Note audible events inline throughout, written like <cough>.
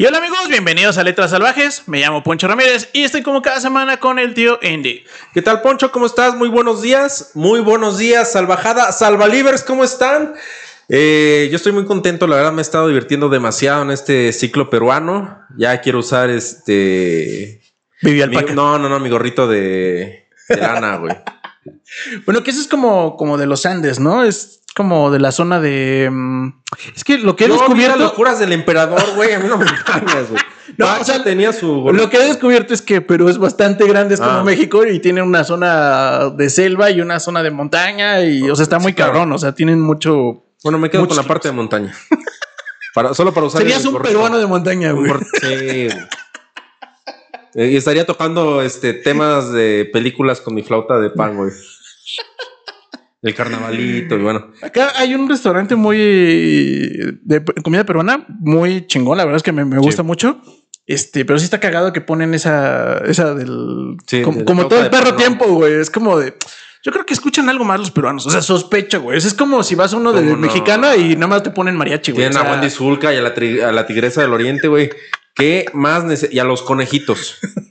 Y hola amigos, bienvenidos a Letras Salvajes. Me llamo Poncho Ramírez y estoy como cada semana con el tío Andy. ¿Qué tal, Poncho? ¿Cómo estás? Muy buenos días. Muy buenos días, Salvajada. Salvalivers, ¿cómo están? Eh, yo estoy muy contento, la verdad me he estado divirtiendo demasiado en este ciclo peruano. Ya quiero usar este. Vivi mi- no, no, no, mi gorrito de, de lana, güey. <laughs> Bueno, que eso es como, como de los Andes, ¿no? Es como de la zona de... mm, Es que lo que he Yo vi las descubierto... locuras del emperador, güey. A mí no me engañas, güey. <laughs> No, No, o sea, tenía su. Lo que he descubierto es que Perú es bastante grande, es como Ah. México y tiene una zona de selva y una zona de montaña y, o sea, está muy claro. cabrón, o sea, tienen mucho... Bueno, me quedo con la parte de montaña. Para, solo para usar Serías un peruano de montaña, güey. Sí. Eh, Y estaría tocando este temas de películas con mi flauta de pan, güey. El carnavalito, y bueno. Acá hay un restaurante muy de comida peruana, muy chingón, la verdad es que me, me gusta mucho. Este, pero sí está cagado que ponen esa, esa del Sí, como, de como flauta todo el perro tiempo, güey. Es como de yo creo que escuchan algo más los peruanos. O sea, sospecho, güey. Es como si vas a uno de ¿Cómo no? mexicana y nada más te ponen mariachi, güey. Tienen O sea, a Wendy Zulka y a la, tri- a la tigresa del oriente, güey. ¿Qué más? Y a los conejitos. <laughs>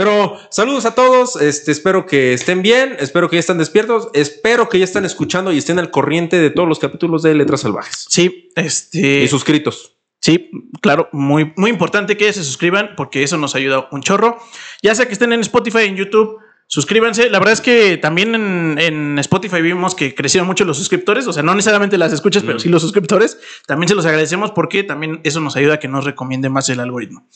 Pero saludos a todos. Este, espero que estén bien. Espero que ya están despiertos. Espero que ya están escuchando y estén al corriente de todos los capítulos de Letras Salvajes. Sí, este. Y suscritos. Sí, claro, muy, muy importante que se suscriban porque eso nos ayuda un chorro. Ya sea que estén en Spotify, en YouTube, suscríbanse. La verdad es que también en, en Spotify vimos que crecieron mucho los suscriptores, o sea, no necesariamente las escuchas, pero Mm. sí los suscriptores. También se los agradecemos porque también eso nos ayuda a que nos recomiende más el algoritmo.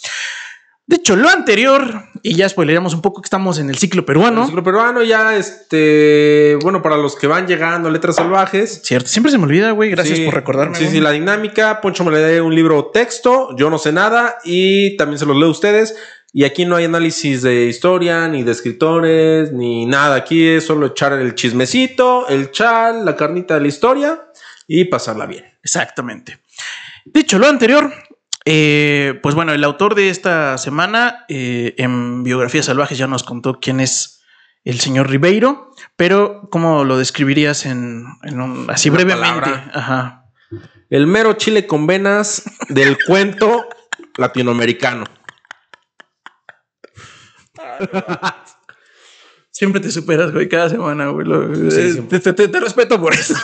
De hecho, lo anterior, y ya spoileramos un poco que estamos en el ciclo peruano. El ciclo peruano ya, este, bueno, para los que van llegando Letras Salvajes. Cierto, siempre se me olvida, güey. Gracias Sí, por recordarme. Sí, güey. sí, la dinámica. Poncho me le dé un libro texto. Yo no sé nada y también se los leo a ustedes. Y aquí no hay análisis de historia, ni de escritores, ni nada. Aquí es solo echar el chismecito, el chal, la carnita de la historia y pasarla bien. Exactamente. Dicho lo anterior, eh, pues bueno, el autor de esta semana eh, en Biografías Salvajes ya nos contó quién es el señor Ribeiro, pero ¿cómo lo describirías en, en un, así Una brevemente? Ajá. El mero chile con venas del <laughs> cuento latinoamericano. Siempre te superas, güey, cada semana, güey. Sí, eh, te, te- te respeto por eso.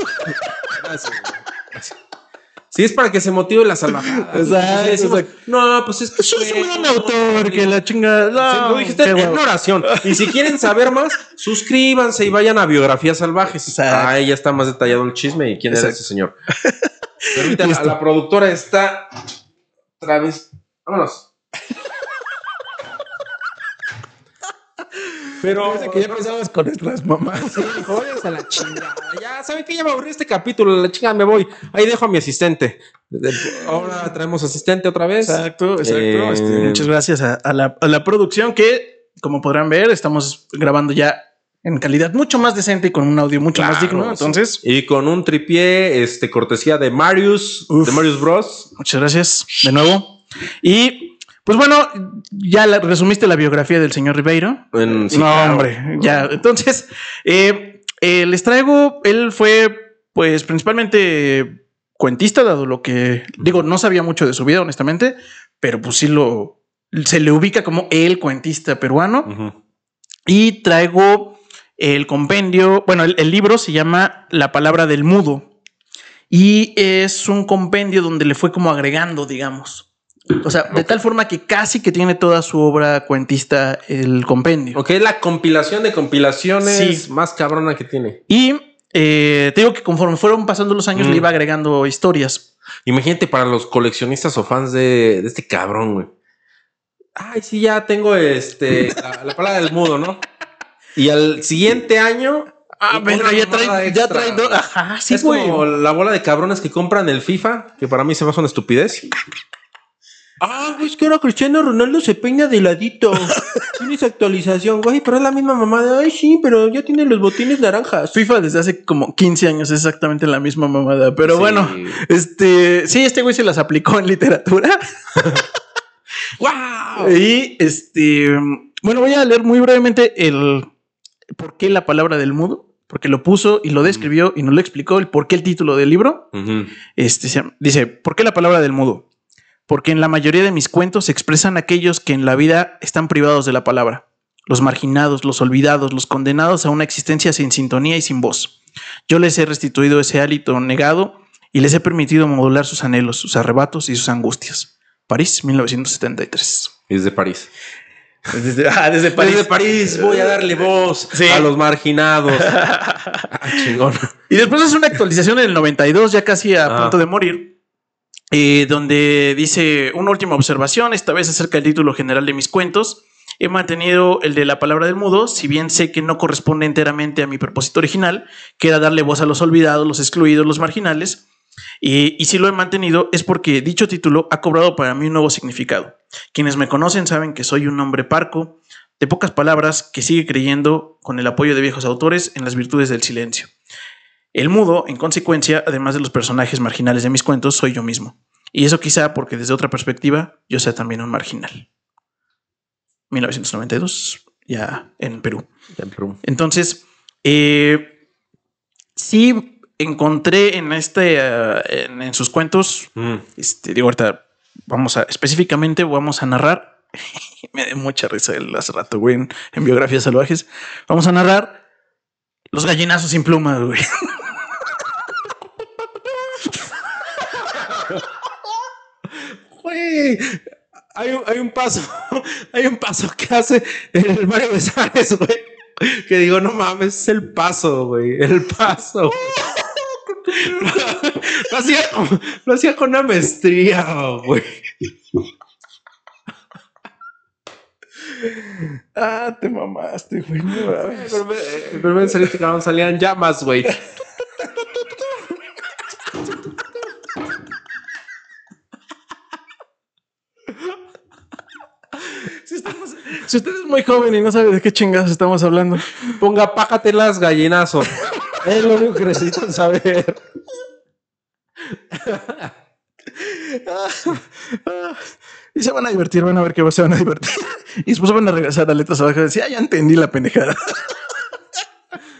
Sí, es para que se motive la salvajada. <laughs> Exacto, Sí, decimos, exacto. No, pues es que Sos un gran no, autor, que la chinga. Sí, No, lo dijiste en una oración. Y si quieren saber más, suscríbanse y vayan a Biografías Salvajes. Exacto. Ahí ya está más detallado el chisme y quién es ese señor. <laughs> Listo. la productora está otra vez. Vámonos. Pero que ya empezamos con nuestras mamás. Sí, jódense a la chingada. Ya saben que ya me aburrí este capítulo. La chingada me voy. Ahí dejo a mi asistente. Ahora traemos asistente otra vez. Exacto, exacto. Eh, Este, muchas gracias a, a la, a la producción que, como podrán ver, estamos grabando ya en calidad mucho más decente y con un audio mucho más Claro, digno. sí. Entonces, Y con un tripié, este, cortesía de Marius, Uf. de Marius Bros. muchas gracias de nuevo. Y pues bueno, ya la- resumiste la biografía del señor Ribeiro. Sí, no, claro. hombre, ya. Entonces, eh, eh, les traigo, él fue, pues, principalmente cuentista, dado lo que digo, no sabía mucho de su vida, honestamente, pero pues sí lo se le ubica como el cuentista peruano. Y traigo el compendio, bueno, el, el libro se llama La palabra del mudo. Y es un compendio donde le fue como agregando, digamos. O sea, de tal forma que casi que tiene toda su obra cuentista el compendio. Ok, la compilación de compilaciones Sí. más cabrona que tiene. Y eh, te digo que conforme fueron pasando los años Mm. le iba agregando historias. Imagínate para los coleccionistas o fans de, de este cabrón, güey. Ay, sí, ya tengo este la, la palabra del mudo, ¿no? Y al siguiente año. Ah, bueno, ya trae, ya trae dos. Ajá, sí, es güey. como la bola de cabrones que compran el FIFA, que para mí se me hace una estupidez. Ah, güey, es que ahora Cristiano Ronaldo se peina de ladito. <laughs> Tiene esa actualización, güey, pero es la misma mamada. Ay, sí, pero ya tiene los botines naranjas. FIFA desde hace como 15 años es exactamente la misma mamada. Pero Sí. bueno, este sí, este güey se las aplicó en literatura. <laughs> ¡Wow! Y este, bueno, voy a leer muy brevemente el por qué la palabra del mudo, porque lo puso y lo describió y nos lo explicó el por qué el título del libro. Ujú. Este se llama- dice, ¿por qué la palabra del mudo? Porque en la mayoría de mis cuentos se expresan aquellos que en la vida están privados de la palabra, los marginados, los olvidados, los condenados a una existencia sin sintonía y sin voz. Yo les he restituido ese hálito negado y les he permitido modular sus anhelos, sus arrebatos y sus angustias. París, 1973. Es de París. Desde, ah, desde París. Desde París voy a darle voz Sí. a los marginados. <laughs> Ah, chingón. Y después es una actualización en el 92, ya casi a Ah. punto de morir, eh, donde dice una última observación, esta vez acerca del título general de mis cuentos. He mantenido el de la palabra del mudo, si bien sé que no corresponde enteramente a mi propósito original, que era darle voz a los olvidados, los excluidos, los marginales. Y, y si lo he mantenido es porque dicho título ha cobrado para mí un nuevo significado. Quienes me conocen saben que soy un hombre parco, de pocas palabras, que sigue creyendo, con el apoyo de viejos autores, en las virtudes del silencio. El mudo, en consecuencia, además de los personajes marginales de mis cuentos, soy yo mismo. Y eso quizá porque desde otra perspectiva yo sea también un marginal. 1992, ya en Perú. Entonces, eh, sí encontré en este, eh, en, en sus cuentos, Mm. este, digo ahorita, vamos a, específicamente vamos a narrar, <laughs> me dio mucha risa el hace rato, güey, en, en biografías salvajes, vamos a narrar los gallinazos sin plumas, güey. <laughs> Hay un, hay un paso, <laughs> hay un paso que hace el Mario Besares, güey. Que digo, no mames, es el paso, güey. El paso. <laughs> Lo hacía, lo hacía con una maestría, güey. Ah, te mamaste, güey. Pero me- pero me salían llamas, güey. Si, usted es muy joven y no sabe de qué chingados estamos hablando, Ponga, pájatelas gallinazo. <laughs> Es lo único que necesitan saber. <laughs> Y se van a divertir, van a ver que se van a divertir. Y después van a regresar a letras abajo y decir, ah, ya entendí la pendejada.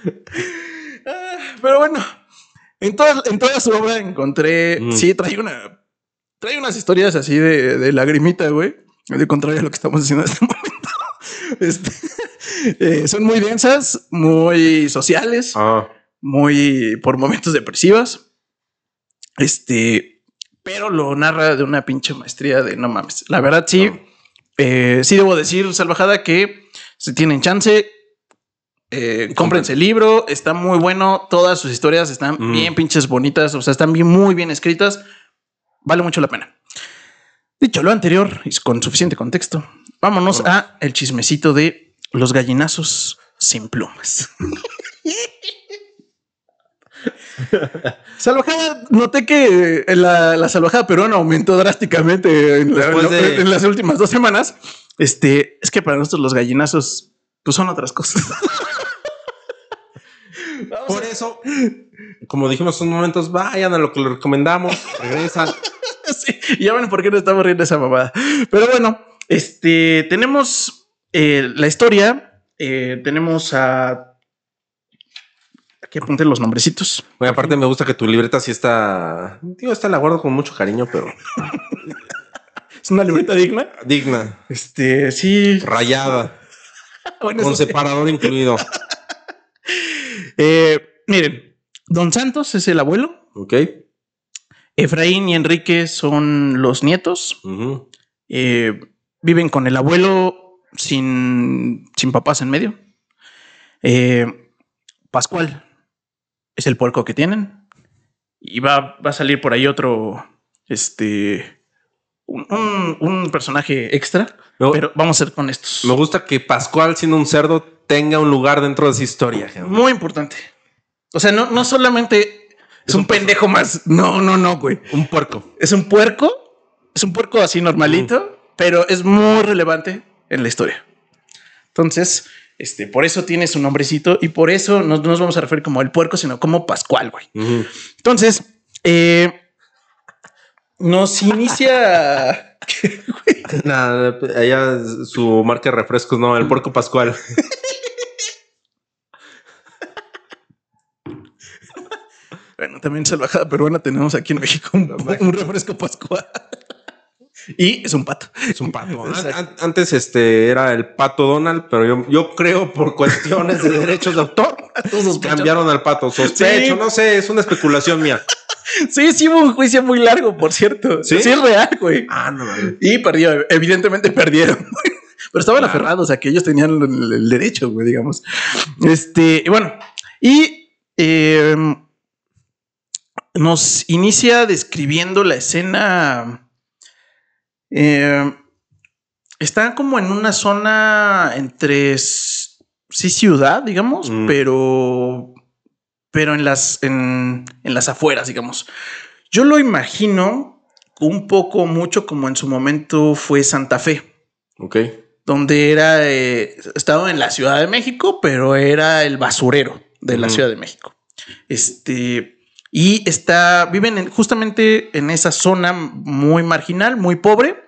<laughs> Pero bueno, en toda, en toda su obra encontré, Mm. sí, trae una, trae unas historias así de, de lagrimita, güey. De contrario a lo que estamos haciendo en este <laughs> momento. Este, eh, son muy densas, muy sociales Ah, muy por momentos depresivas. Este, pero lo narra de una pinche maestría de no mames. La verdad, sí, No. eh, sí debo decir, salvajada, que si tienen chance, eh, cómprense el libro, está muy bueno. Todas sus historias están Mm. bien pinches bonitas, o sea, están bien, muy bien escritas. Vale mucho la pena. Dicho lo anterior y con suficiente contexto, vámonos a el chismecito de los gallinazos sin plumas. <laughs> Salvajada, noté que la, la salvajada peruana aumentó drásticamente en, la- Después de- en las últimas dos semanas. Este es que para nosotros los gallinazos pues son otras cosas. Vamos Por eso, como dijimos en momentos, vayan a lo que les recomendamos, regresan. <laughs> <laughs> Sí, ya ven por qué nos estamos riendo esa mamada. Pero bueno, este tenemos eh, la historia. eh, tenemos a. Aquí apunté los nombrecitos. Güey, aparte me gusta que tu libreta sí está. Digo, esta la guardo con mucho cariño, pero <laughs> Es una libreta digna. digna, Este, sí. rayada, <laughs> Bueno, con sí. separador incluido. Eh, miren, Don Santos es el abuelo. Ok. Efraín y Enrique son los nietos. Eh, viven con el abuelo sin, sin papás en medio. Eh, Pascual es el puerco que tienen. Y va, va a salir por ahí otro, este, un, un- un personaje extra. Pero vamos a ser con estos. me gusta que Pascual, siendo un cerdo, tenga un lugar dentro de esa historia. gente. Muy importante. O sea, no, no solamente es un pendejo más. No, no, no, güey. Un puerco. Es un puerco. Es un puerco así normalito, pero es muy relevante en la historia. Entonces, este, por eso tiene su nombrecito y por eso no no nos vamos a referir como el puerco, sino como Pascual, güey. Entonces, eh, nos inicia. <laughs> Nada, allá su marca de refrescos, no, el puerco Pascual. <laughs> Bueno, también salvajada peruana tenemos aquí en México un, un refresco Pascual. Y es un pato. Es un pato. Antes este era el pato Donald, pero yo, yo creo por cuestiones de derechos de autor <laughs> cambiaron al pato. Sospecho, no sé, es una especulación mía. Sí, sí hubo un juicio muy largo, por cierto. Sí, es real, güey. Ah, no. Y perdió, evidentemente perdieron. <laughs> Pero estaban aferrados a que ellos tenían el, derecho, güey, digamos. Este, bueno, y em, nos inicia describiendo la escena. Em, está como en una zona entre sí ciudad, digamos, mm. pero pero en las en, en, las afueras, digamos. Yo lo imagino un poco mucho como en su momento fue Santa Fe. Ok donde era, eh, estaba en la Ciudad de México, pero era el basurero de la Ciudad de México. Este, y está, viven justamente en esa zona muy marginal, muy pobre,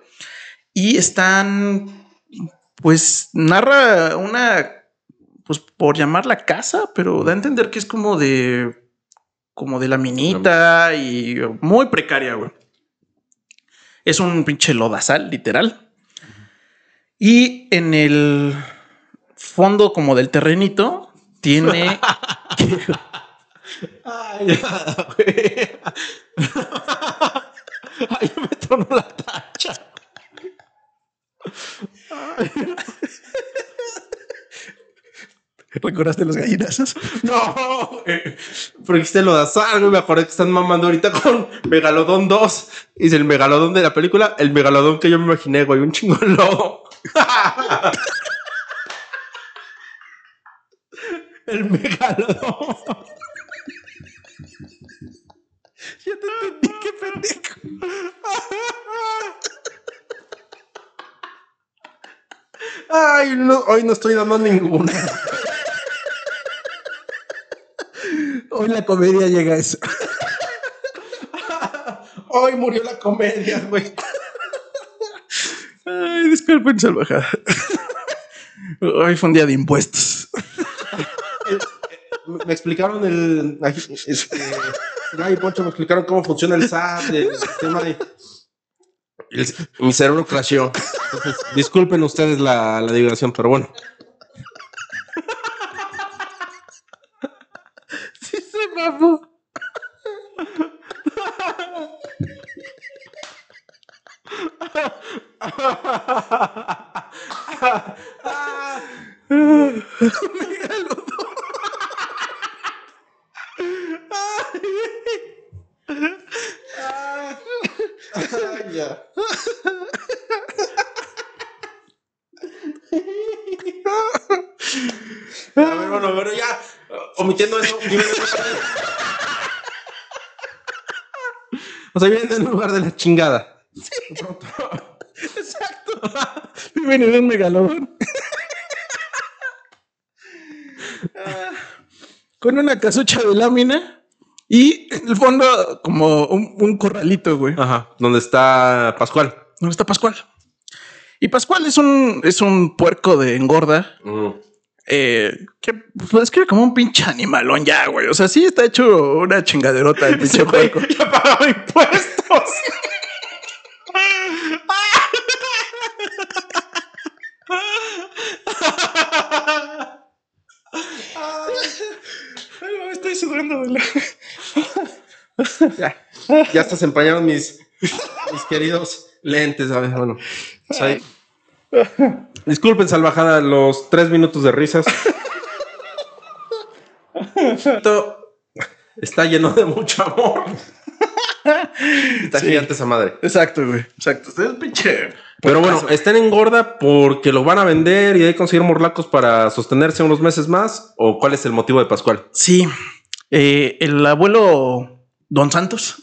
y están, pues, narra una, pues, por llamarla casa, pero da a entender que es como de, como de la minita y muy precaria, güey. Es un pinche lodazal, literal. Y en el fondo como del terrenito tiene... <laughs> <laughs> Ay, güey. <laughs> Ay, me tronó la tacha. ¿Recordaste los gallinazos? No, porque dijiste lo de azar, me acordé que están mamando ahorita con Megalodón 2. Y el Megalodón de la película, el Megalodón que yo me imaginé, güey, un chingón lobo. <laughs> El megalodón. <laughs> Ya te entendí, qué pendejo. Ay, no, hoy no estoy dando ninguna. Hoy la comedia llega a eso. Hoy murió la comedia, güey. Ay, disculpen, salvajada. Hoy fue un día de impuestos. me explicaron el. Este, y Poncho me explicaron cómo funciona el SAT, el sistema de. mi cerebro crasheó. disculpen ustedes la, la pero bueno. Sí se mamó. ya. A ver, bueno, pero ya, omitiendo eso, O sea, viven en un lugar de la chingada. Sí. Exacto. Viven en un megalodón. Con una casucha de lámina y en el fondo como un, corralito, güey. Ajá. Donde está Pascual. ¿Dónde está Pascual? Y Pascual es un, es un puerco de engorda. Mm. Eh, que pues, que como un pinche animalón ya, güey. O sea, sí está hecho una chingaderota el <laughs> pinche puerco. Ya pagaba impuestos. Estoy sudando. ya, ya hasta se empañaron mis, mis queridos lentes. A ver, bueno. Disculpen, salvajada, los tres minutos de risas. Esto está lleno de mucho amor. Está gigante esa madre. Exacto, güey. Exacto. es pinche. Pero bueno, estén en gorda porque lo van a vender y hay que conseguir morlacos para sostenerse unos meses más. ¿O cuál es el motivo de Pascual? Sí. Eh, el abuelo Don Santos.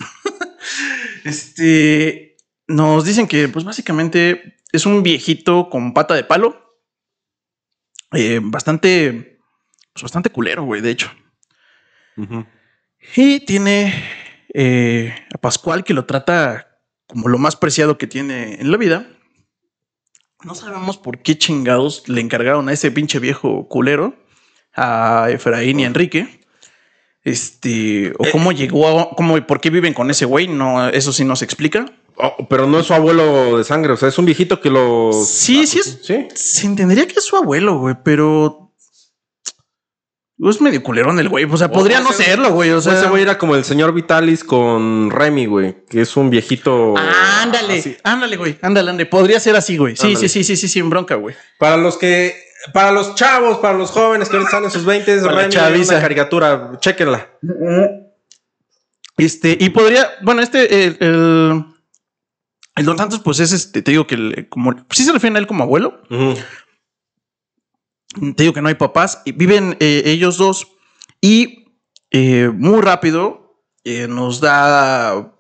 <laughs> este. Nos dicen que, pues básicamente, es un viejito con pata de palo. Eh, bastante. Pues bastante culero, güey, de hecho. Y tiene eh, a Pascual que lo trata como lo más preciado que tiene en la vida. No sabemos por qué chingados le encargaron a ese pinche viejo culero, a Efraín y a Enrique. Este, o eh, cómo llegó, a, cómo, por qué viven con ese güey, no, eso sí no se explica. Oh, pero no es su abuelo de sangre, o sea, es un viejito que lo. Sí, sí es. Sí. Se entendería que es su abuelo, güey, pero. Es medio culerón el güey. O sea, podría no serlo, güey. O sea, ese güey era como el señor Vitalis con Remy, güey, que es un viejito. Ándale, así. ándale, güey. Ándale, ándale. Podría ser así, güey. Sí, Ándale. sí, sí, sí, sí, sin bronca, güey. Para los que. Para los chavos, para los jóvenes que ahorita están en sus 20, Para la Remy chaviza. una caricatura. Chéquenla. Este, y podría, bueno, este, el, el, el Don Santos, pues es este, te digo que el- como, sí se refieren a él como abuelo. Te digo que no hay papás. y Viven eh, ellos dos y eh, muy rápido eh, nos da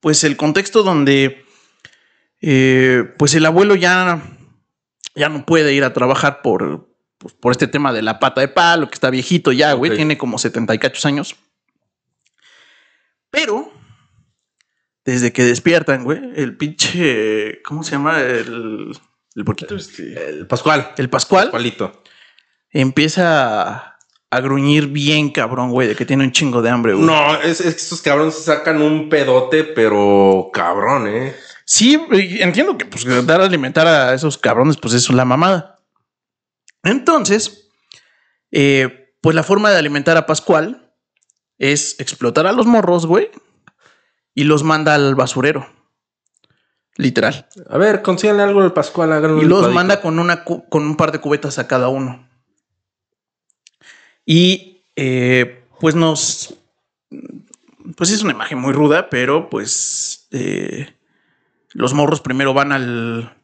pues el contexto donde pues el abuelo ya, ya no puede ir a trabajar por, pues, por este tema de la pata de palo, que está viejito ya, güey, tiene como 70 y cachos años. Pero desde que despiertan, güey, el pinche, ¿cómo se llama? El, el porquito este. El Pascual. El Pascual Pascualito. empieza a, a gruñir bien cabrón, güey, de que tiene un chingo de hambre, güey. No, es, es que estos cabrones sacan un pedote, pero cabrón, ¿eh? Sí, entiendo que pues dar a alimentar a esos cabrones, pues es la mamada. Entonces, eh, pues la forma de alimentar a Pascual es explotar a los morros, güey, y los manda al basurero. Literal. A ver, consíganle algo del Pascual. Y los licuadito. manda con, una, con un par de cubetas a cada uno. Y eh, pues nos... Pues es una imagen muy ruda, pero pues eh, los morros primero van al...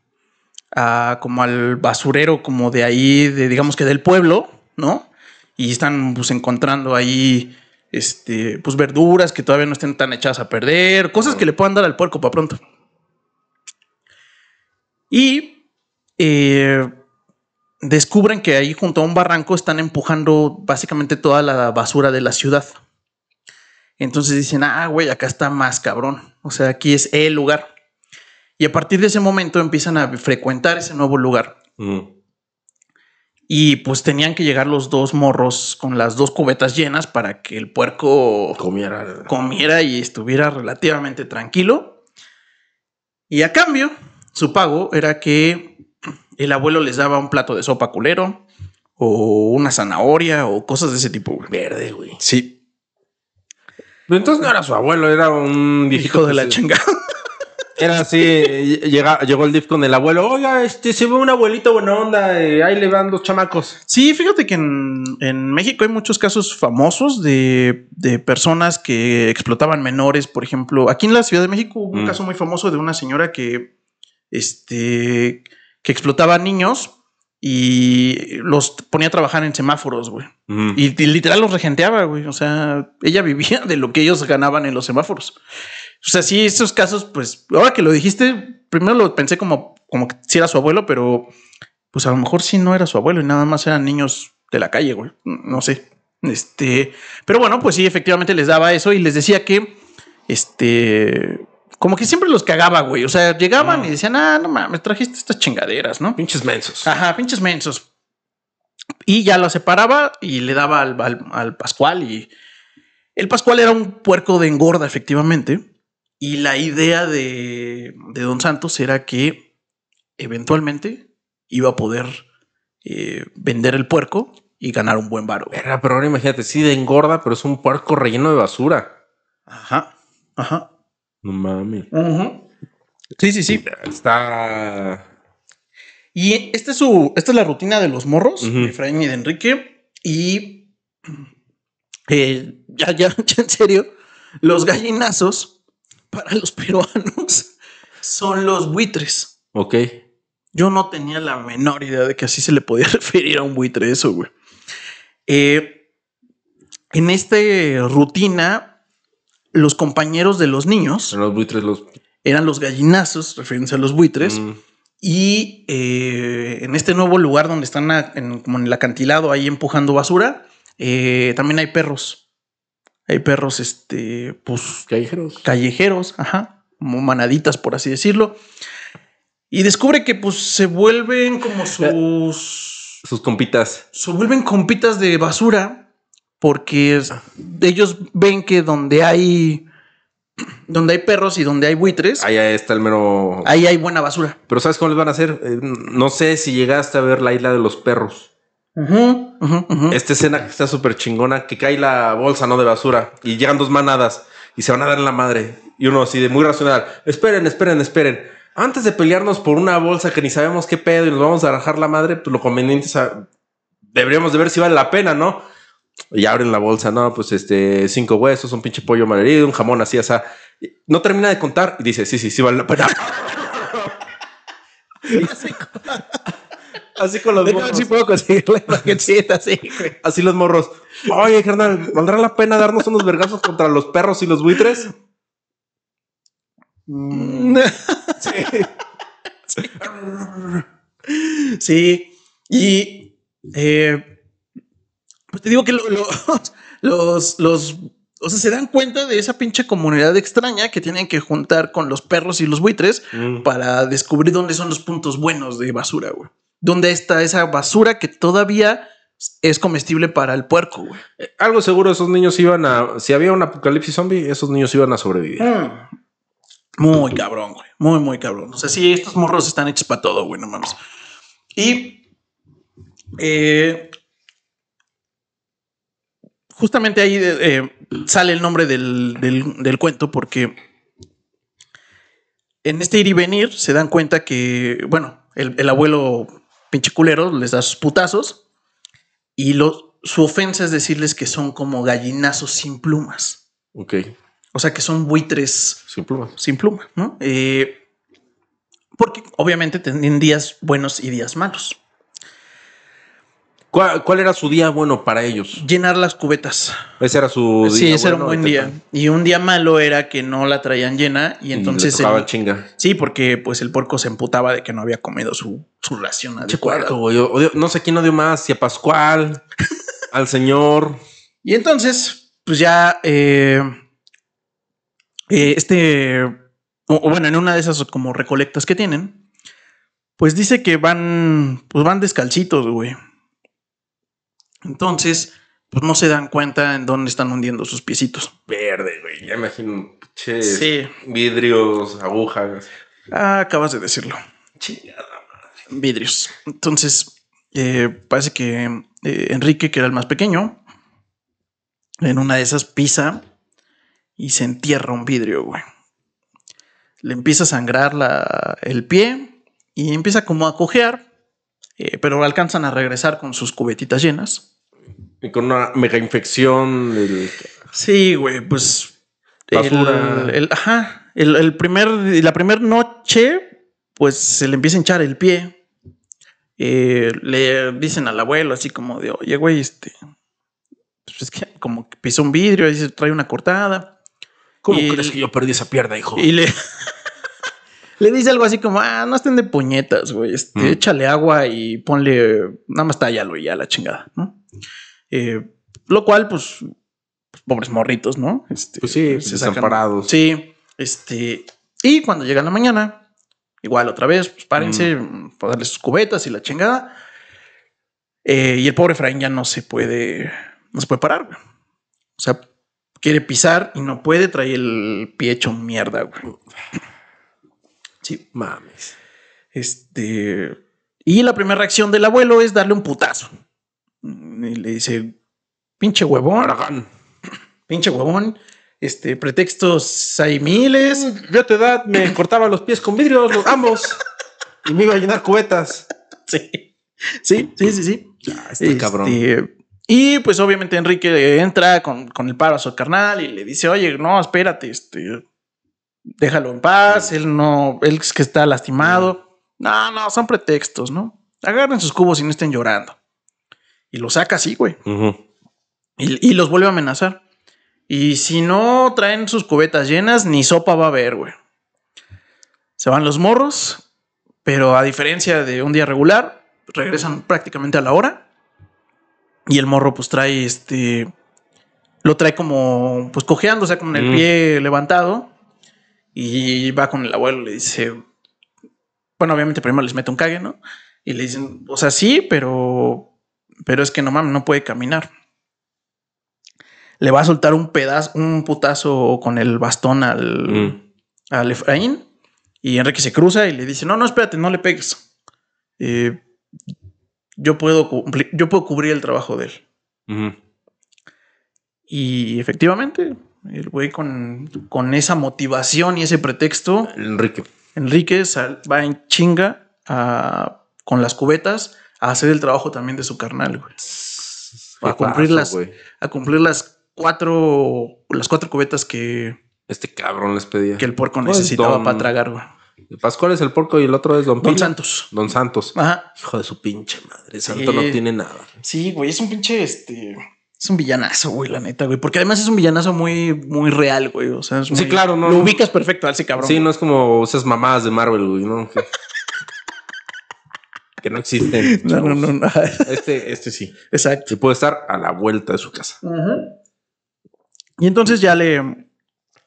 a- como al basurero como de ahí, de, digamos que del pueblo, ¿no? Y están pues encontrando ahí este, pues verduras que todavía no estén tan echadas a perder, cosas que le puedan dar al puerco para pronto. Y eh, descubren que ahí junto a un barranco están empujando básicamente toda la basura de la ciudad. Entonces dicen, ah, güey, acá está más cabrón. O sea, aquí es el lugar. Y a partir de ese momento empiezan a frecuentar ese nuevo lugar. Mm. Y pues tenían que llegar los dos morros con las dos cubetas llenas para que el puerco Comiera. comiera y estuviera relativamente tranquilo. Y a cambio, su pago era que el abuelo les daba un plato de sopa culero o una zanahoria o cosas de ese tipo. Verde, güey. Sí, entonces no era su abuelo, era un viejito. hijo de la se- chingada. Era así, llega, llegó el DIF con el abuelo. Oiga, este se ve un abuelito buena onda. eh, ahí le van dos chamacos. Sí, fíjate que en, en México hay muchos casos famosos de, de personas que explotaban menores. Por ejemplo, aquí en la Ciudad de México hubo un Mm. caso muy famoso de una señora que, este, que explotaba niños y los ponía a trabajar en semáforos, güey. Mm. Y, y literal los regenteaba, güey. O sea, ella vivía de lo que ellos ganaban en los semáforos. O sea, sí, esos casos, pues, ahora que lo dijiste, primero lo pensé como, como que si era su abuelo, pero pues a lo mejor sí no era su abuelo y nada más eran niños de la calle, güey. No sé. Este, pero bueno, pues sí, efectivamente les daba eso y les decía que, este, como que siempre los cagaba, güey. O sea, llegaban Ah. y decían, ah, no mames, trajiste estas chingaderas, ¿no? Pinches mensos. Ajá, pinches mensos. Y ya lo separaba y le daba al, al- al Pascual. Y el Pascual era un puerco de engorda, efectivamente. Y la idea de, de Don Santos era que eventualmente iba a poder eh, vender el puerco y ganar un buen varo. Verga, pero ahora imagínate, sí de engorda, pero es un puerco relleno de basura. Ajá, ajá. No mames. Sí, sí, sí. Está. Y esta es su, esta es la rutina de los morros, de Efraín y de Enrique. Y eh, ya, ya, <laughs> ya en serio, los gallinazos para los peruanos son los buitres. Ok. Yo no tenía la menor idea de que así se le podía <laughs> referir a un buitre eso, güey. Eh, en esta rutina, los compañeros de los niños Son los buitres los. eran los gallinazos, refiriéndose a los buitres. Mm. Y eh, en este nuevo lugar donde están a- en, como en el acantilado ahí empujando basura, eh, también hay perros. Hay perros, este, pues Callejeros. callejeros, ajá, como manaditas, por así decirlo. Y descubre que pues se vuelven como sus... Sus compitas. Se vuelven compitas de basura porque es- ellos ven que donde hay donde hay perros y donde hay buitres, Ahí está el mero. ahí hay buena basura. Pero ¿sabes cómo les van a hacer? Eh, no sé si llegaste a ver la isla de los perros. Ujú. Esta escena que está súper chingona, que cae la bolsa, ¿no? De basura. Y llegan dos manadas y se van a dar en la madre. Y uno así de muy racional. Esperen, esperen, esperen. Antes de pelearnos por una bolsa que ni sabemos qué pedo y nos vamos a rajar la madre, pues lo conveniente es... a- Deberíamos de ver si vale la pena, ¿no? Y abren la bolsa, ¿no? Pues este, cinco huesos, un pinche pollo malherido, un jamón así, o sea... No termina de contar y dice, sí, sí, sí vale la pena. <laughs> <laughs> así con los ver morros. si puedo conseguirle sí. Así los morros. Oye, carnal, ¿valdrá la pena darnos unos vergazos contra los perros y los buitres? <laughs> Sí, y eh, pues te digo que lo- lo- <laughs> los, los, o sea, se dan cuenta de esa pinche comunidad extraña que tienen que juntar con los perros y los buitres Mm. para descubrir dónde son los puntos buenos de basura, güey. Dónde está esa basura que todavía es comestible para el puerco, güey. Algo seguro, esos niños iban a. Si había un apocalipsis zombie, esos niños iban a sobrevivir. Muy cabrón, güey. Muy, muy cabrón. O sea, sí, estos morros están hechos para todo, güey, no mames. Y eh, justamente ahí eh, sale el nombre del, del- del cuento porque en este ir y venir se dan cuenta que, bueno, el, el abuelo pinche culero les da sus putazos y lo- su ofensa es decirles que son como gallinazos sin plumas. Ok. O sea, que son buitres Sin plumas. sin pluma, ¿no? Eh, porque obviamente tienen días buenos y días malos. ¿Cuál, cuál era su día bueno para ellos? Llenar las cubetas. Ese era su sí, día. ese era un buen y día. Y un día malo era que no la traían llena y Y entonces... tocaba el- chinga. sí, porque pues el puerco se emputaba de que no había comido su, su ración adecuada. no sé quién odio más, si a Pascual, <laughs> al señor. Y entonces, pues ya eh, eh, este, o, o bueno, en una de esas como recolectas que tienen, pues dice que van, pues van descalcitos, güey. Entonces, pues no se dan cuenta en dónde están hundiendo sus piecitos. Verde, güey. Ya imagino. Che, Sí. vidrios, agujas. Ah, acabas de decirlo. Chingada. Vidrios. Entonces, eh, parece que eh, Enrique, que era el más pequeño, en una de esas pisa y se entierra un vidrio, güey. Le empieza a sangrar la- el pie y empieza como a cojear, eh, pero alcanzan a regresar con sus cubetitas llenas. Y con una mega infección. Sí, güey, pues. Basura. El, el- ajá. El, el primer, la primera noche, pues se le empieza a hinchar el pie. Eh, le dicen al abuelo, así como de, oye, güey, este. Pues es que como que pisó un vidrio y se trae una cortada. ¿Cómo Y- crees que yo perdí esa pierna, hijo? Y le, <laughs> le dice algo así como, ah, no estén de puñetas, güey. Este, Mm. Échale agua y ponle, nada más tállalo y ya la chingada, ¿no? Eh, lo cual, pues, pues, pobres morritos, ¿no? Este, Pues sí, se sacan-. Sí, este, y cuando llega la mañana, igual otra vez, pues párense, para darle sus cubetas y la chingada. Eh, y el pobre Efraín ya no se puede, no se puede parar, güey. O sea, quiere pisar y no puede, trae el pie hecho mierda, güey. Sí, Mames. este. Y la primera reacción del abuelo es darle un putazo. Y le dice, pinche huevón, pinche huevón. Este, pretextos hay miles. Yo a tu edad me cortaba los pies con vidrios, los ambos. y me iba a llenar cubetas. <laughs> Sí, sí, sí, sí, sí. Ya, este cabrón. Y pues obviamente Enrique entra con, con el paro a su carnal y le dice, oye, no, espérate, este, déjalo en paz, él no, él es que está lastimado. No, no, son pretextos, ¿no? Agarren sus cubos y no estén llorando. Y lo saca así, güey. Y, y los vuelve a amenazar. Y si no traen sus cubetas llenas, ni sopa va a haber, güey. Se van los morros, pero a diferencia de un día regular, regresan prácticamente a la hora. Y el morro, pues trae este. Lo trae como, pues cojeando, o sea, con el Mm. pie levantado. Y va con el abuelo, le dice. Bueno, obviamente primero les mete un cague, ¿no? Y le dicen, o sea, sí, pero. Pero es que no mames, no puede caminar. le va a soltar un pedazo, un putazo con el bastón al, Mm. al Efraín. Y Enrique se cruza y le dice: No, no, espérate, no le pegues. Eh, yo, puedo cumplir- yo puedo cubrir el trabajo de él. Y efectivamente, el güey con, con esa motivación y ese pretexto, Enrique. Enrique sal- va en chinga a- con las cubetas a hacer el trabajo también de su carnal, güey. A cumplir las, güey. a cumplir las cuatro, las cuatro cubetas que, Este cabrón les pedía. que el puerco Pues, necesitaba don- para tragar, güey. Pascual es el porco y el otro es Don. Santos. Don Santos. Ajá. Hijo de su pinche madre. Sí. Santo no tiene nada. Sí, güey, es un pinche, este... Es un villanazo, güey, la neta, güey. Porque además es un villanazo muy, muy real, güey. O sea, es Sí, muy- claro, no, Lo ubicas perfecto a ese cabrón. Sí, güey. no es como esas mamadas de Marvel, güey, ¿no? <laughs> Que, no existen. <laughs> No, no, no, no. <laughs> Este, este sí. Exacto. Sí puede estar a la vuelta de su casa. Y entonces ya le.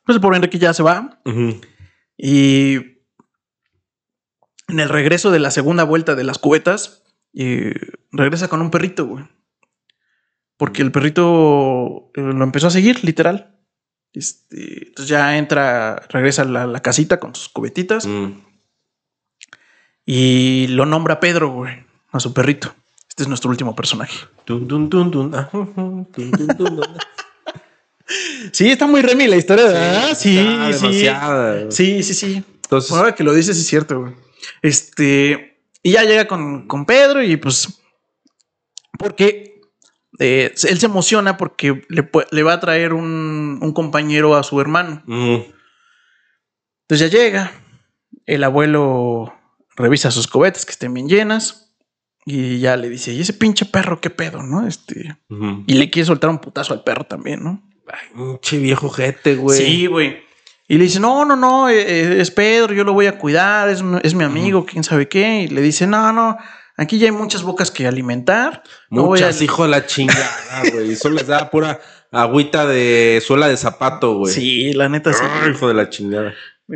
Pues el pobre Enrique ya se va. Y en el regreso de la segunda vuelta de las cubetas, regresa con un perrito, güey. Porque el perrito eh, lo empezó a seguir, literal. Este, entonces ya entra, regresa a la, la casita con sus cubetitas Mm. Y lo nombra Pedro, güey, a su perrito. Este es nuestro último personaje. Sí, está muy remi la historia, ¿verdad? Sí, sí. Sí, sí, sí. Entonces, Ahora que lo dices, es cierto, güey. Este. Y ya llega con, con Pedro y pues. Porque eh, él se emociona porque le, le va a traer un, un compañero a su hermano. mm, Entonces ya llega. El abuelo revisa sus cobetas que estén bien llenas. Y ya le dice, ¿y ese pinche perro qué pedo, no? Este. Y le quiere soltar un putazo al perro también, ¿no? Ay, pinche viejo jete, güey. Sí, güey. Y le dice, no, no, no, eh, eh, es Pedro, yo lo voy a cuidar, es, es mi amigo, quién sabe qué. Y le dice, no, no, aquí ya hay muchas bocas que alimentar. No voy a- Muchas, hijo de la chingada, <laughs> güey. Eso les da pura agüita de suela de zapato, güey. Sí, la neta sí. Ay, hijo de la chingada.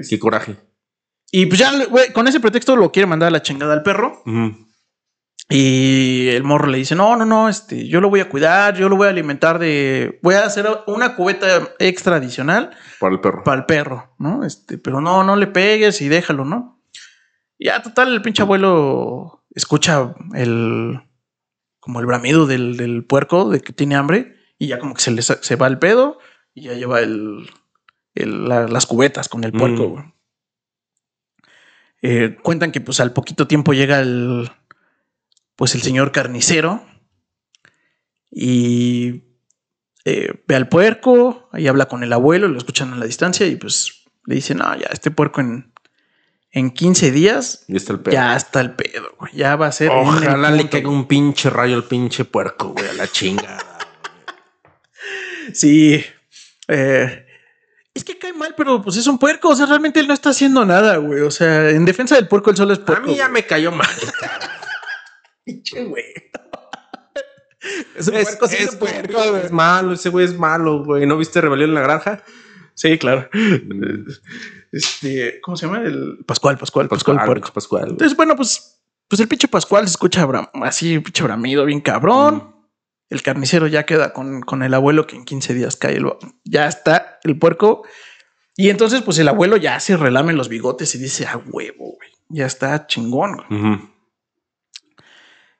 Qué coraje. Y pues ya, güey, con ese pretexto lo quiere mandar a la chingada al perro. Y el morro le dice, no, no, no, este, yo lo voy a cuidar, yo lo voy a alimentar de... Voy a hacer una cubeta extra adicional Para el perro. para el perro, ¿no? Este, pero no, no le pegues y déjalo, ¿no? Ya, total, el pinche abuelo escucha el como el bramido del, del puerco de que tiene hambre y ya como que se le se va el pedo y ya lleva el, el- la- las cubetas con el puerco. Mm. Eh, cuentan que pues al poquito tiempo llega el pues el señor carnicero y eh, ve al puerco, ahí habla con el abuelo, lo escuchan a la distancia y pues le dicen, no, ya este puerco en, en 15 días Y está el perro. ya está el pedo, güey. Ya va a ser. Ojalá le caiga un pinche rayo al pinche puerco, güey, a la chingada. <laughs> Sí. Eh, es que cae mal, pero pues es un puerco. O sea, realmente él no está haciendo nada, güey. O sea, en defensa del puerco, él solo es a puerco. mí ya me cayó mal. <laughs> Pinche, güey. <laughs> Ese Es, puerco sí es es puerco, es malo, ese güey es malo, güey. ¿No viste Rebelión en la Granja? Sí, claro. <laughs> Este, ¿cómo se llama? El Pascual, Pascual, Pascual, Pascual, puerco. Pascual. güey. Entonces, bueno, pues, pues el pinche Pascual se escucha así, pinche bramido, bien cabrón. Mm. El carnicero ya queda con, con el abuelo que en 15 días cae. el- ya está el puerco. Y entonces, pues el abuelo ya se relame los bigotes y dice, a huevo, güey. Ya está chingón. güey". Ujú.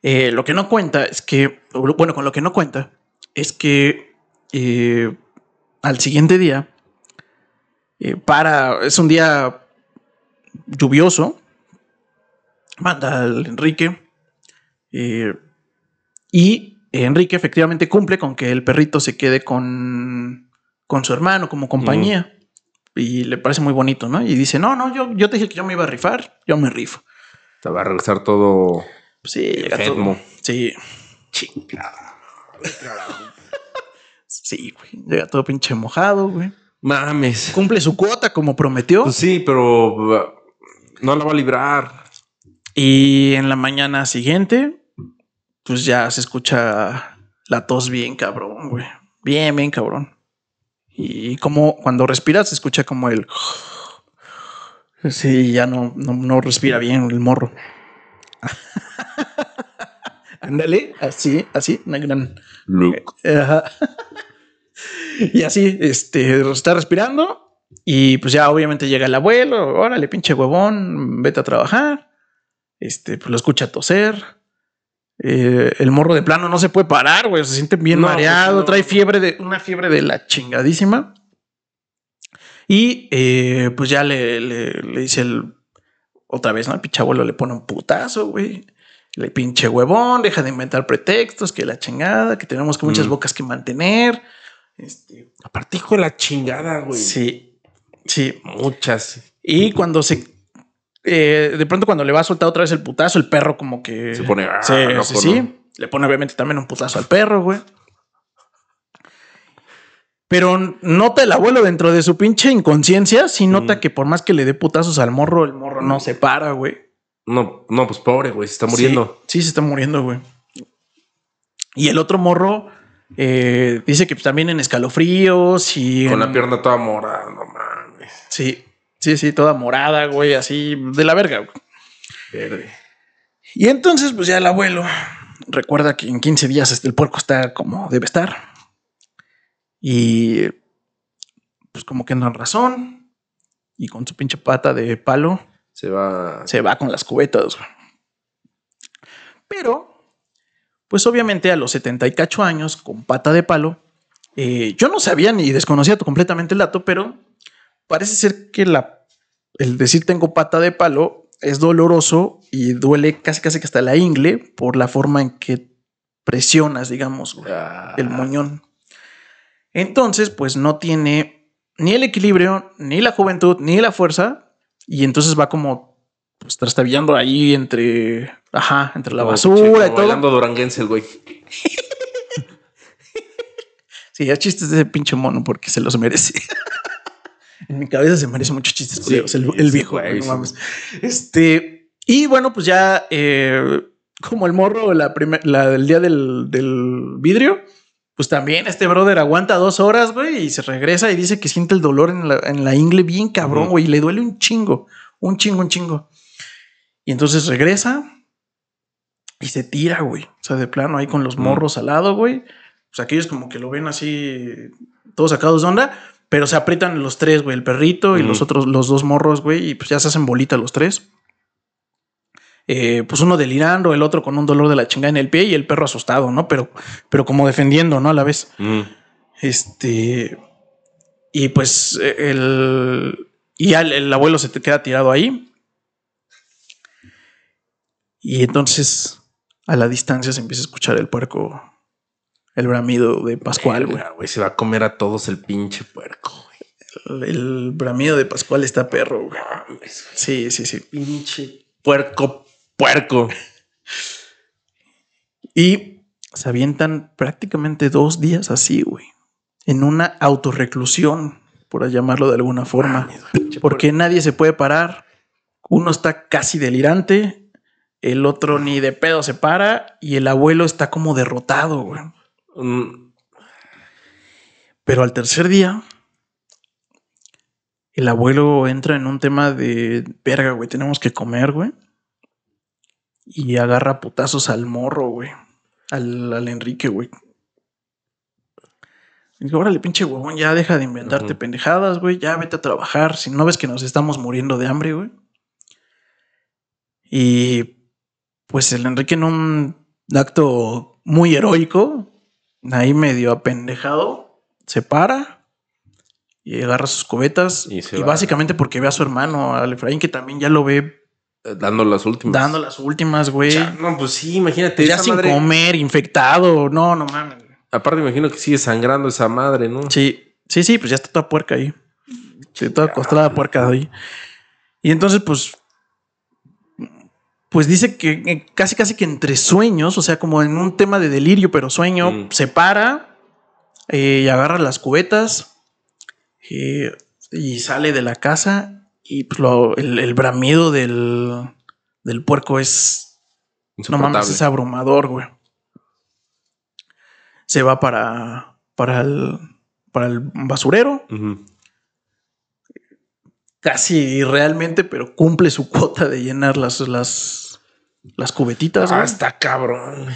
Eh, lo que no cuenta es que, bueno, con lo que no cuenta es que eh, al siguiente día, eh, para, es un día lluvioso, manda al Enrique y Enrique efectivamente cumple con que el perrito se quede con, con su hermano como compañía. Y le parece muy bonito, ¿no? Y dice, no, no, yo, yo te dije que yo me iba a rifar, yo me rifo. Te va a regresar todo. Pues sí, llega todo. Sí, Chingada. <laughs> sí, güey. Llega todo pinche mojado, güey. Mames. Cumple su cuota como prometió. Pues sí, pero uh, no la va a librar. Y en la mañana siguiente, pues ya se escucha la tos bien cabrón, güey. Bien, bien cabrón. Y como cuando respiras se escucha como el... <sighs> Sí, ya no, no, no respira bien el morro. <laughs> Ándale, así, así, una gran... Luke. Ajá. <laughs> y así, este, está respirando. Y pues ya obviamente llega el abuelo, órale, pinche huevón, vete a trabajar. Este, pues lo escucha toser. Eh, el morro de plano no se puede parar, güey. Se siente bien No, mareado, no. trae fiebre de una fiebre de la chingadísima. Y eh, pues ya le, le, le dice el otra vez, ¿no? El pinche abuelo le pone un putazo, güey. Le pinche huevón, deja de inventar pretextos, que la chingada, que tenemos que muchas Mm. bocas que mantener. Este, Aparte, hijo de la chingada, güey. sí, sí. Muchas. Y cuando se. Eh, de pronto, cuando le va a soltar otra vez el putazo, el perro como que. Se pone, ah, Sí, loco, sí, sí. ¿no? Le pone obviamente también un putazo al perro, güey. Pero nota el abuelo dentro de su pinche inconsciencia, sí nota Mm. que por más que le dé putazos al morro, el morro no se para, güey. No, no, pues pobre, güey. Se está muriendo. Sí, sí, se está muriendo, güey. Y el otro morro eh, dice que también en escalofríos y. Con en- la pierna toda morada, no mames. Sí, sí, sí, toda morada, güey, así de la verga, güey. Verde. Y entonces, pues ya el abuelo recuerda que en 15 días este, el puerco está como debe estar. Y pues como que no razón. Y con su pinche pata de palo Se va. se va con las cubetas. güey. Pero, pues obviamente a los 70 y cacho años, con pata de palo, eh, yo no sabía ni desconocía completamente el dato, pero parece ser que la, el decir tengo pata de palo es doloroso y duele casi casi que hasta la ingle por la forma en que presionas, digamos, Ah, el moñón. Entonces, pues no tiene ni el equilibrio, ni la juventud, ni la fuerza, y entonces va como pues trastabillando ahí entre, ajá, entre la como basura y todo. Bailando duranguense el güey. <laughs> Sí, ya chistes de ese pinche mono porque se los merece. <laughs> en mi cabeza se merece muchos chistes Sí, el, viejo. güey, no mames. Este, y bueno, pues ya eh, como el morro la la del día del, del vidrio, pues también este brother aguanta dos horas, güey, y se regresa y dice que siente el dolor en la, en la ingle bien cabrón, güey, y le duele un chingo, un chingo, un chingo. Y entonces regresa y se tira, güey. O sea, de plano ahí con los morros al lado, güey. Pues aquellos como que lo ven así, todos sacados de onda, pero se aprietan los tres, güey, el perrito y los otros, los dos morros, güey, y pues ya se hacen bolita los tres. Eh, pues uno delirando, el otro con un dolor de la chingada en el pie y el perro asustado, ¿no? Pero, pero como defendiendo, ¿no? A la vez. Mm. Este. Y pues eh, el. Y ya el, el abuelo se te queda tirado ahí. Y entonces a la distancia se empieza a escuchar el puerco. El bramido de Pascual, güey. Se va a comer a todos el pinche puerco, güey. El, el bramido de Pascual está perro, güey. Sí, sí, sí. Pinche puerco, puerco. Y se avientan prácticamente dos días así, güey. En una autorreclusión, por llamarlo de alguna forma. Porque nadie se puede parar. Uno está casi delirante. El otro ni de pedo se para. Y el abuelo está como derrotado, güey. Mm, Pero al tercer día, el abuelo entra en un tema de verga, güey. Tenemos que comer, güey. Y agarra putazos al morro, güey. Al, al Enrique, güey. Y dice, órale, pinche huevón, ya deja de inventarte pendejadas, güey. Ya vete a trabajar. Si no ves que nos estamos muriendo de hambre, güey. Y pues el Enrique en un acto muy heroico, ahí medio apendejado, se para y agarra sus cubetas. Y básicamente porque ve a su hermano, al Efraín, que también ya lo ve eh, dando las últimas. dando las últimas, güey. Ya, no, pues sí, imagínate. Pues ya sin madre- comer, infectado. No, no mames. Aparte, imagino que sigue sangrando esa madre, ¿no? Sí, sí, sí, pues ya está toda puerca ahí. Sí, toda acostada puerca ahí. Y entonces, pues, pues dice que eh, casi, casi que entre sueños, o sea, como en un tema de delirio, pero sueño, Mm. se para eh, y agarra las cubetas eh, y sale de la casa y pues, lo- el, el bramido del, del puerco es no mames, es abrumador, güey. Se va para, para, el, para el basurero. Casi realmente, pero cumple su cuota de llenar las, las, las cubetitas. Ah, güey. está cabrón.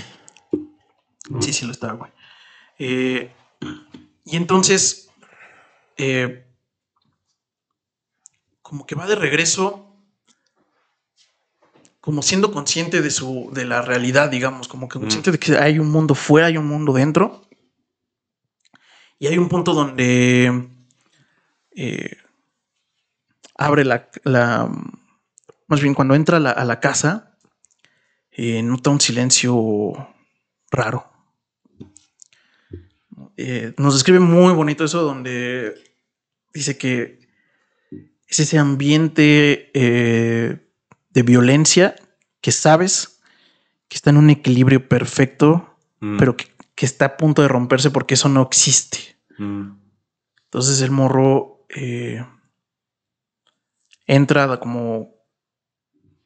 Sí, sí lo está, güey. Eh, Y entonces, eh, como que va de regreso, como siendo consciente de su, de la realidad, digamos, como que consciente de que hay un mundo fuera, hay un mundo dentro. Y hay un punto donde eh, abre la, la, más bien cuando entra a la, a la casa, eh, nota un silencio raro. Eh, nos describe muy bonito eso donde dice que es ese ambiente eh, de violencia que sabes que está en un equilibrio perfecto, Mm. pero que, que está a punto de romperse porque eso no existe. Mm. Entonces el morro eh, entra como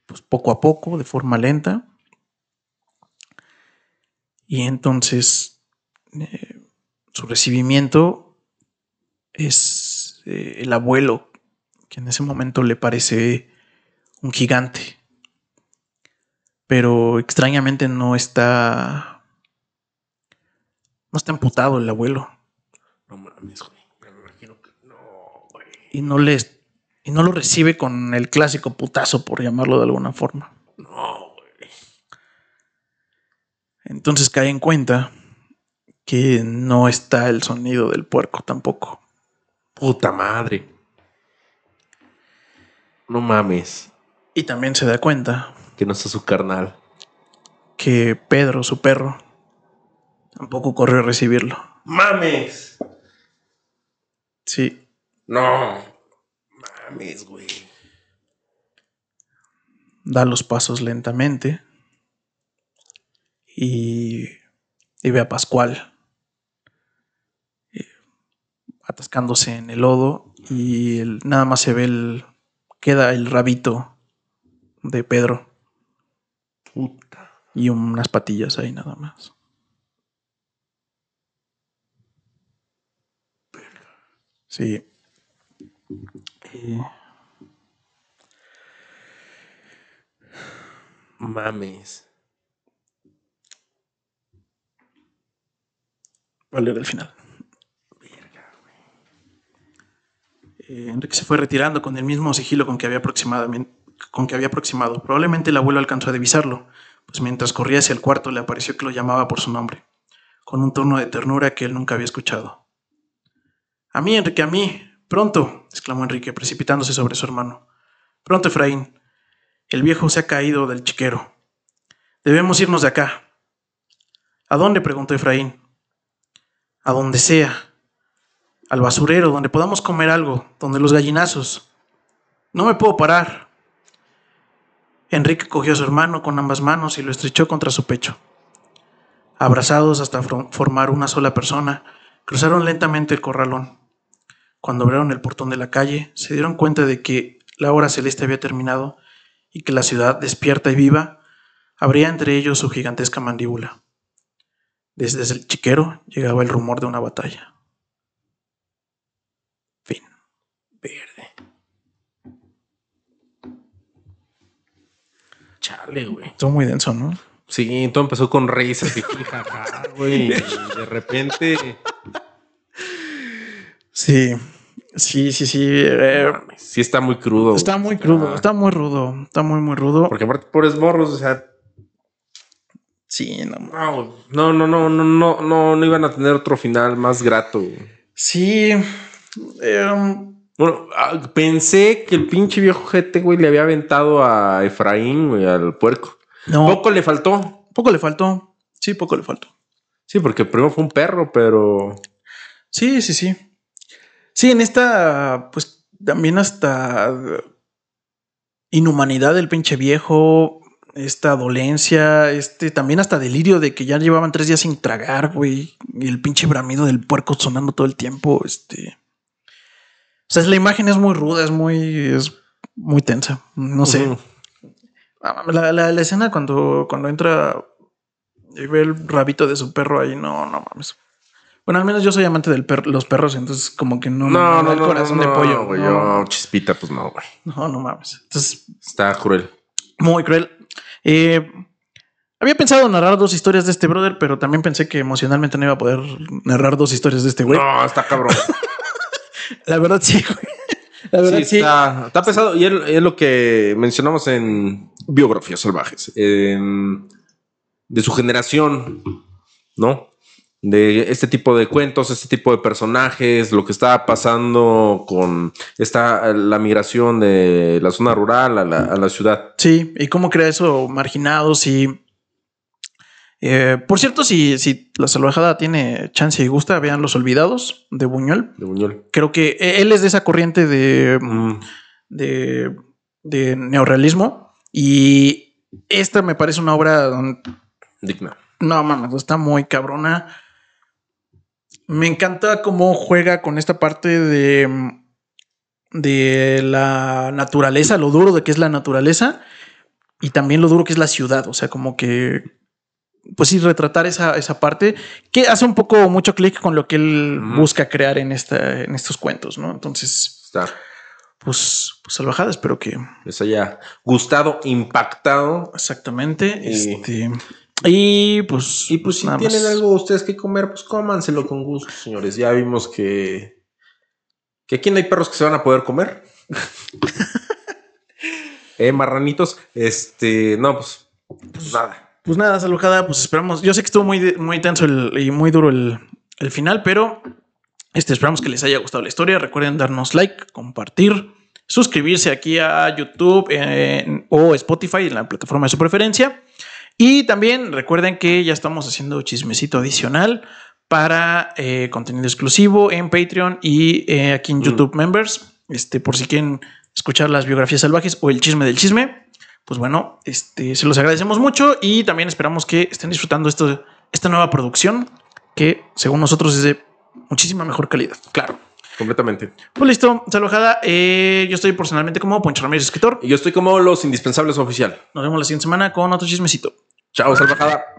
pues, poco a poco, de forma lenta. Y entonces eh, su recibimiento es eh, el abuelo, que en ese momento le parece un gigante. Pero extrañamente no está. No está emputado el abuelo. No mames, güey. Me imagino que no, güey. y no les y no lo recibe con el clásico putazo por llamarlo de alguna forma. No, güey. Entonces cae en cuenta que no está el sonido del puerco tampoco. Puta madre. No mames. Y también se da cuenta Que no está su carnal. que Pedro, su perro, tampoco corrió a recibirlo. ¡Mames! Sí, No. Mames, güey. da los pasos lentamente y, y ve a Pascual eh, atascándose en el lodo y el- nada más se ve el queda el rabito de Pedro Puta. y unas patillas ahí nada más. Sí. Mames. Voy a final. Eh, Enrique se fue retirando con el mismo sigilo con que había con que había aproximado. Probablemente el abuelo alcanzó a divisarlo, pues mientras corría hacia el cuarto le apareció que lo llamaba por su nombre, con un tono de ternura que él nunca había escuchado. A mí, Enrique, a mí. Pronto, exclamó Enrique, precipitándose sobre su hermano. Pronto, Efraín. El viejo se ha caído del chiquero. Debemos irnos de acá. ¿A dónde? preguntó Efraín. A donde sea. Al basurero, donde podamos comer algo, donde los gallinazos. No me puedo parar. Enrique cogió a su hermano con ambas manos y lo estrechó contra su pecho. Abrazados hasta formar una sola persona, cruzaron lentamente el corralón. Cuando abrieron el portón de la calle, se dieron cuenta de que la hora celeste había terminado y que la ciudad, despierta y viva, abría entre ellos su gigantesca mandíbula. Desde el chiquero llegaba el rumor de una batalla. Fin. Verde. Chale, güey. Estuvo muy denso, ¿no? Sí, todo empezó con risas y <laughs> jajaja, güey. Y de repente. Sí, sí, sí, sí. eh, sí está muy crudo. está muy crudo, Ah, está muy rudo, está muy, muy rudo. Porque aparte, pobres morros, o sea. Sí, no, No, no, no, no, no, no, no, iban a tener otro final más grato. Sí. em, Bueno, ah, pensé que el pinche viejo jete, güey, le había aventado a Efraín, güey, al puerco. no, Poco le faltó. poco le faltó. Sí, poco le faltó. Sí, porque primero fue un perro, pero. Sí, sí, sí. Sí, en esta, pues también hasta inhumanidad del pinche viejo, esta dolencia, este también hasta delirio de que ya llevaban tres días sin tragar, güey, y el pinche bramido del puerco sonando todo el tiempo, este. O sea, la imagen es muy ruda, es muy, es muy tensa. No sé. Ah, La, la- la escena cuando, cuando entra y ve el rabito de su perro ahí, no, no mames. Bueno, al menos yo soy amante de los perros, entonces como que no, No, me da no, el no, corazón no, de no, pollo. güey. no, Yo, chispita, pues no, güey. no, no mames. Entonces, Está cruel. muy cruel. Eh, Había pensado narrar dos historias de este brother, pero también pensé que emocionalmente no iba a poder narrar dos historias de este güey. No, está cabrón. <laughs> La verdad sí, güey. La verdad Sí, sí. Está, está pesado. Y es, lo que mencionamos en Biografías Salvajes. em, de su generación, ¿no? De este tipo de cuentos, este tipo de personajes, lo que está pasando con esta, la migración de la zona rural a la, a la ciudad. Sí, y cómo crea eso marginados y... eh, por cierto, si, si la salvajada tiene chance y gusta, vean Los Olvidados de Buñuel. De Buñuel. Creo que él es de esa corriente de, Mm, de, de neorrealismo y esta me parece una obra digna. No, mames, está muy cabrona. Me encanta cómo juega con esta parte de, de la naturaleza, lo duro de que es la naturaleza y también lo duro que es la ciudad. O sea, como que, pues sí, retratar esa, esa parte que hace un poco mucho clic con lo que él busca crear en, esta, en estos cuentos, ¿no? Entonces, Está. pues, pues salvajada, espero que Les haya gustado, impactado. exactamente. Y- Este, y pues, Y pues si tienen más. algo ustedes que comer, pues cómanselo con gusto, señores. Ya vimos que, que aquí no hay perros que se van a poder comer. <laughs> eh, marranitos. Este, no, pues, pues nada. Pues nada, salvajada, pues esperamos. Yo sé que estuvo muy, muy tenso el- y muy duro el, el final, pero este, esperamos que les haya gustado la historia. Recuerden darnos like, compartir, suscribirse aquí a YouTube eh, o Spotify en la plataforma de su preferencia. Y también recuerden que ya estamos haciendo chismecito adicional para eh, contenido exclusivo en Patreon y eh, aquí en Mm. YouTube Members. Este, por si quieren escuchar las biografías salvajes o el chisme del chisme, pues bueno, este, se los agradecemos mucho y también esperamos que estén disfrutando esto, esta nueva producción que según nosotros es de muchísima mejor calidad. Claro. Completamente. Pues listo, salvajada. Eh, yo estoy personalmente como Poncho Ramírez, escritor. Y yo estoy como los indispensables oficial. Nos vemos la siguiente semana con otro chismecito. Chao, salvajada.